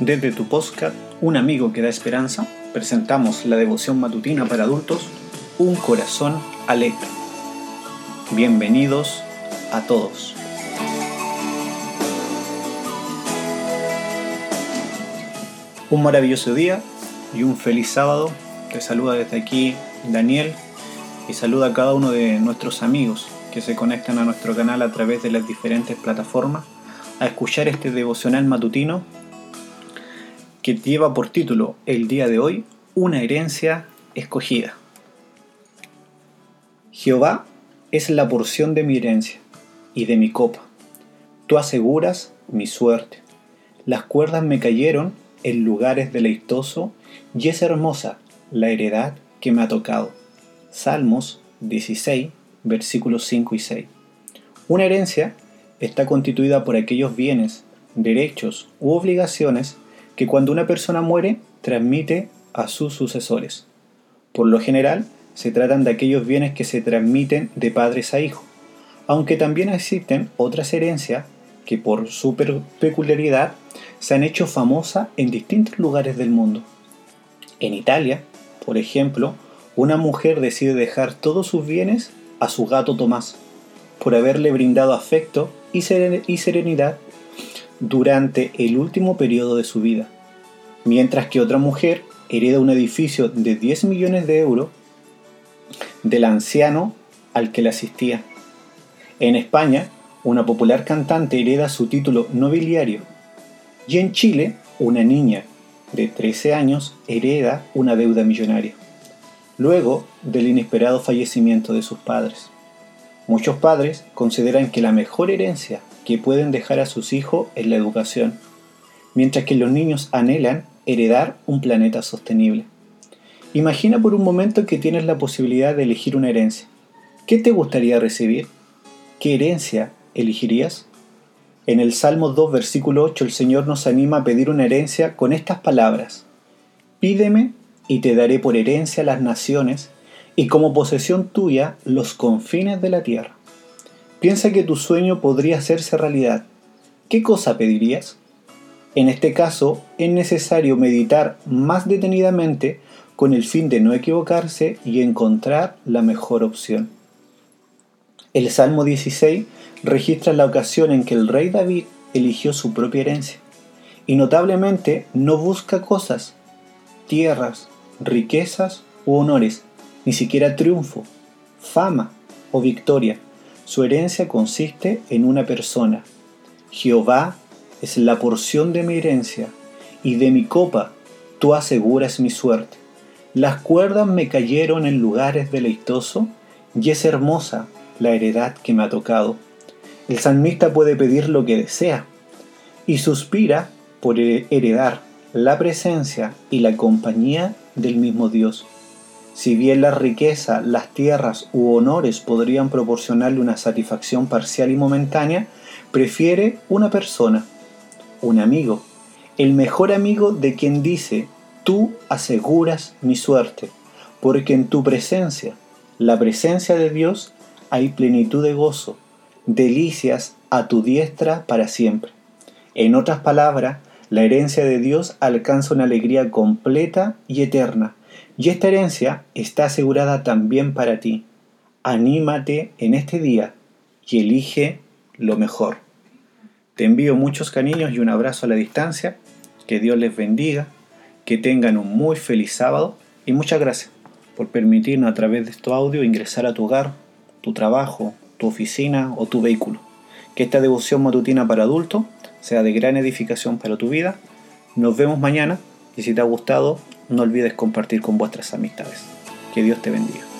Desde tu podcast, Un amigo que da esperanza, presentamos la devoción matutina para adultos, Un corazón alegre. Bienvenidos a todos. Un maravilloso día y un feliz sábado. Te saluda desde aquí Daniel y saluda a cada uno de nuestros amigos que se conectan a nuestro canal a través de las diferentes plataformas a escuchar este devocional matutino que lleva por título el día de hoy Una herencia escogida. Jehová es la porción de mi herencia y de mi copa. Tú aseguras mi suerte. Las cuerdas me cayeron en lugares deleitoso y es hermosa la heredad que me ha tocado. Salmos 16, versículos 5 y 6. Una herencia está constituida por aquellos bienes, derechos u obligaciones que cuando una persona muere transmite a sus sucesores. Por lo general, se tratan de aquellos bienes que se transmiten de padres a hijos, aunque también existen otras herencias que por su peculiaridad se han hecho famosas en distintos lugares del mundo. En Italia, por ejemplo, una mujer decide dejar todos sus bienes a su gato Tomás, por haberle brindado afecto y serenidad durante el último periodo de su vida, mientras que otra mujer hereda un edificio de 10 millones de euros del anciano al que le asistía. En España, una popular cantante hereda su título nobiliario. Y en Chile, una niña de 13 años hereda una deuda millonaria, luego del inesperado fallecimiento de sus padres. Muchos padres consideran que la mejor herencia que pueden dejar a sus hijos es la educación, mientras que los niños anhelan heredar un planeta sostenible. Imagina por un momento que tienes la posibilidad de elegir una herencia. ¿Qué te gustaría recibir? ¿Qué herencia elegirías? En el Salmo 2, versículo 8, el Señor nos anima a pedir una herencia con estas palabras. Pídeme y te daré por herencia las naciones y como posesión tuya los confines de la tierra. Piensa que tu sueño podría hacerse realidad. ¿Qué cosa pedirías? En este caso, es necesario meditar más detenidamente con el fin de no equivocarse y encontrar la mejor opción. El Salmo 16 registra la ocasión en que el rey David eligió su propia herencia y notablemente no busca cosas, tierras, riquezas u honores, ni siquiera triunfo, fama o victoria. Su herencia consiste en una persona. Jehová es la porción de mi herencia, y de mi copa tú aseguras mi suerte. Las cuerdas me cayeron en lugares deleitosos, y es hermosa la heredad que me ha tocado. El salmista puede pedir lo que desea, y suspira por heredar la presencia y la compañía del mismo Dios. Si bien la riqueza, las tierras u honores podrían proporcionarle una satisfacción parcial y momentánea, prefiere una persona, un amigo, el mejor amigo de quien dice, tú aseguras mi suerte, porque en tu presencia, la presencia de Dios, hay plenitud de gozo, delicias a tu diestra para siempre. En otras palabras, la herencia de Dios alcanza una alegría completa y eterna, y esta herencia está asegurada también para ti. Anímate en este día y elige lo mejor. Te envío muchos cariños y un abrazo a la distancia. Que Dios les bendiga, que tengan un muy feliz sábado y muchas gracias por permitirnos a través de este audio ingresar a tu hogar, tu trabajo, tu oficina o tu vehículo. Que esta devoción matutina para adultos sea de gran edificación para tu vida. Nos vemos mañana y si te ha gustado, no olvides compartir con vuestras amistades. Que Dios te bendiga.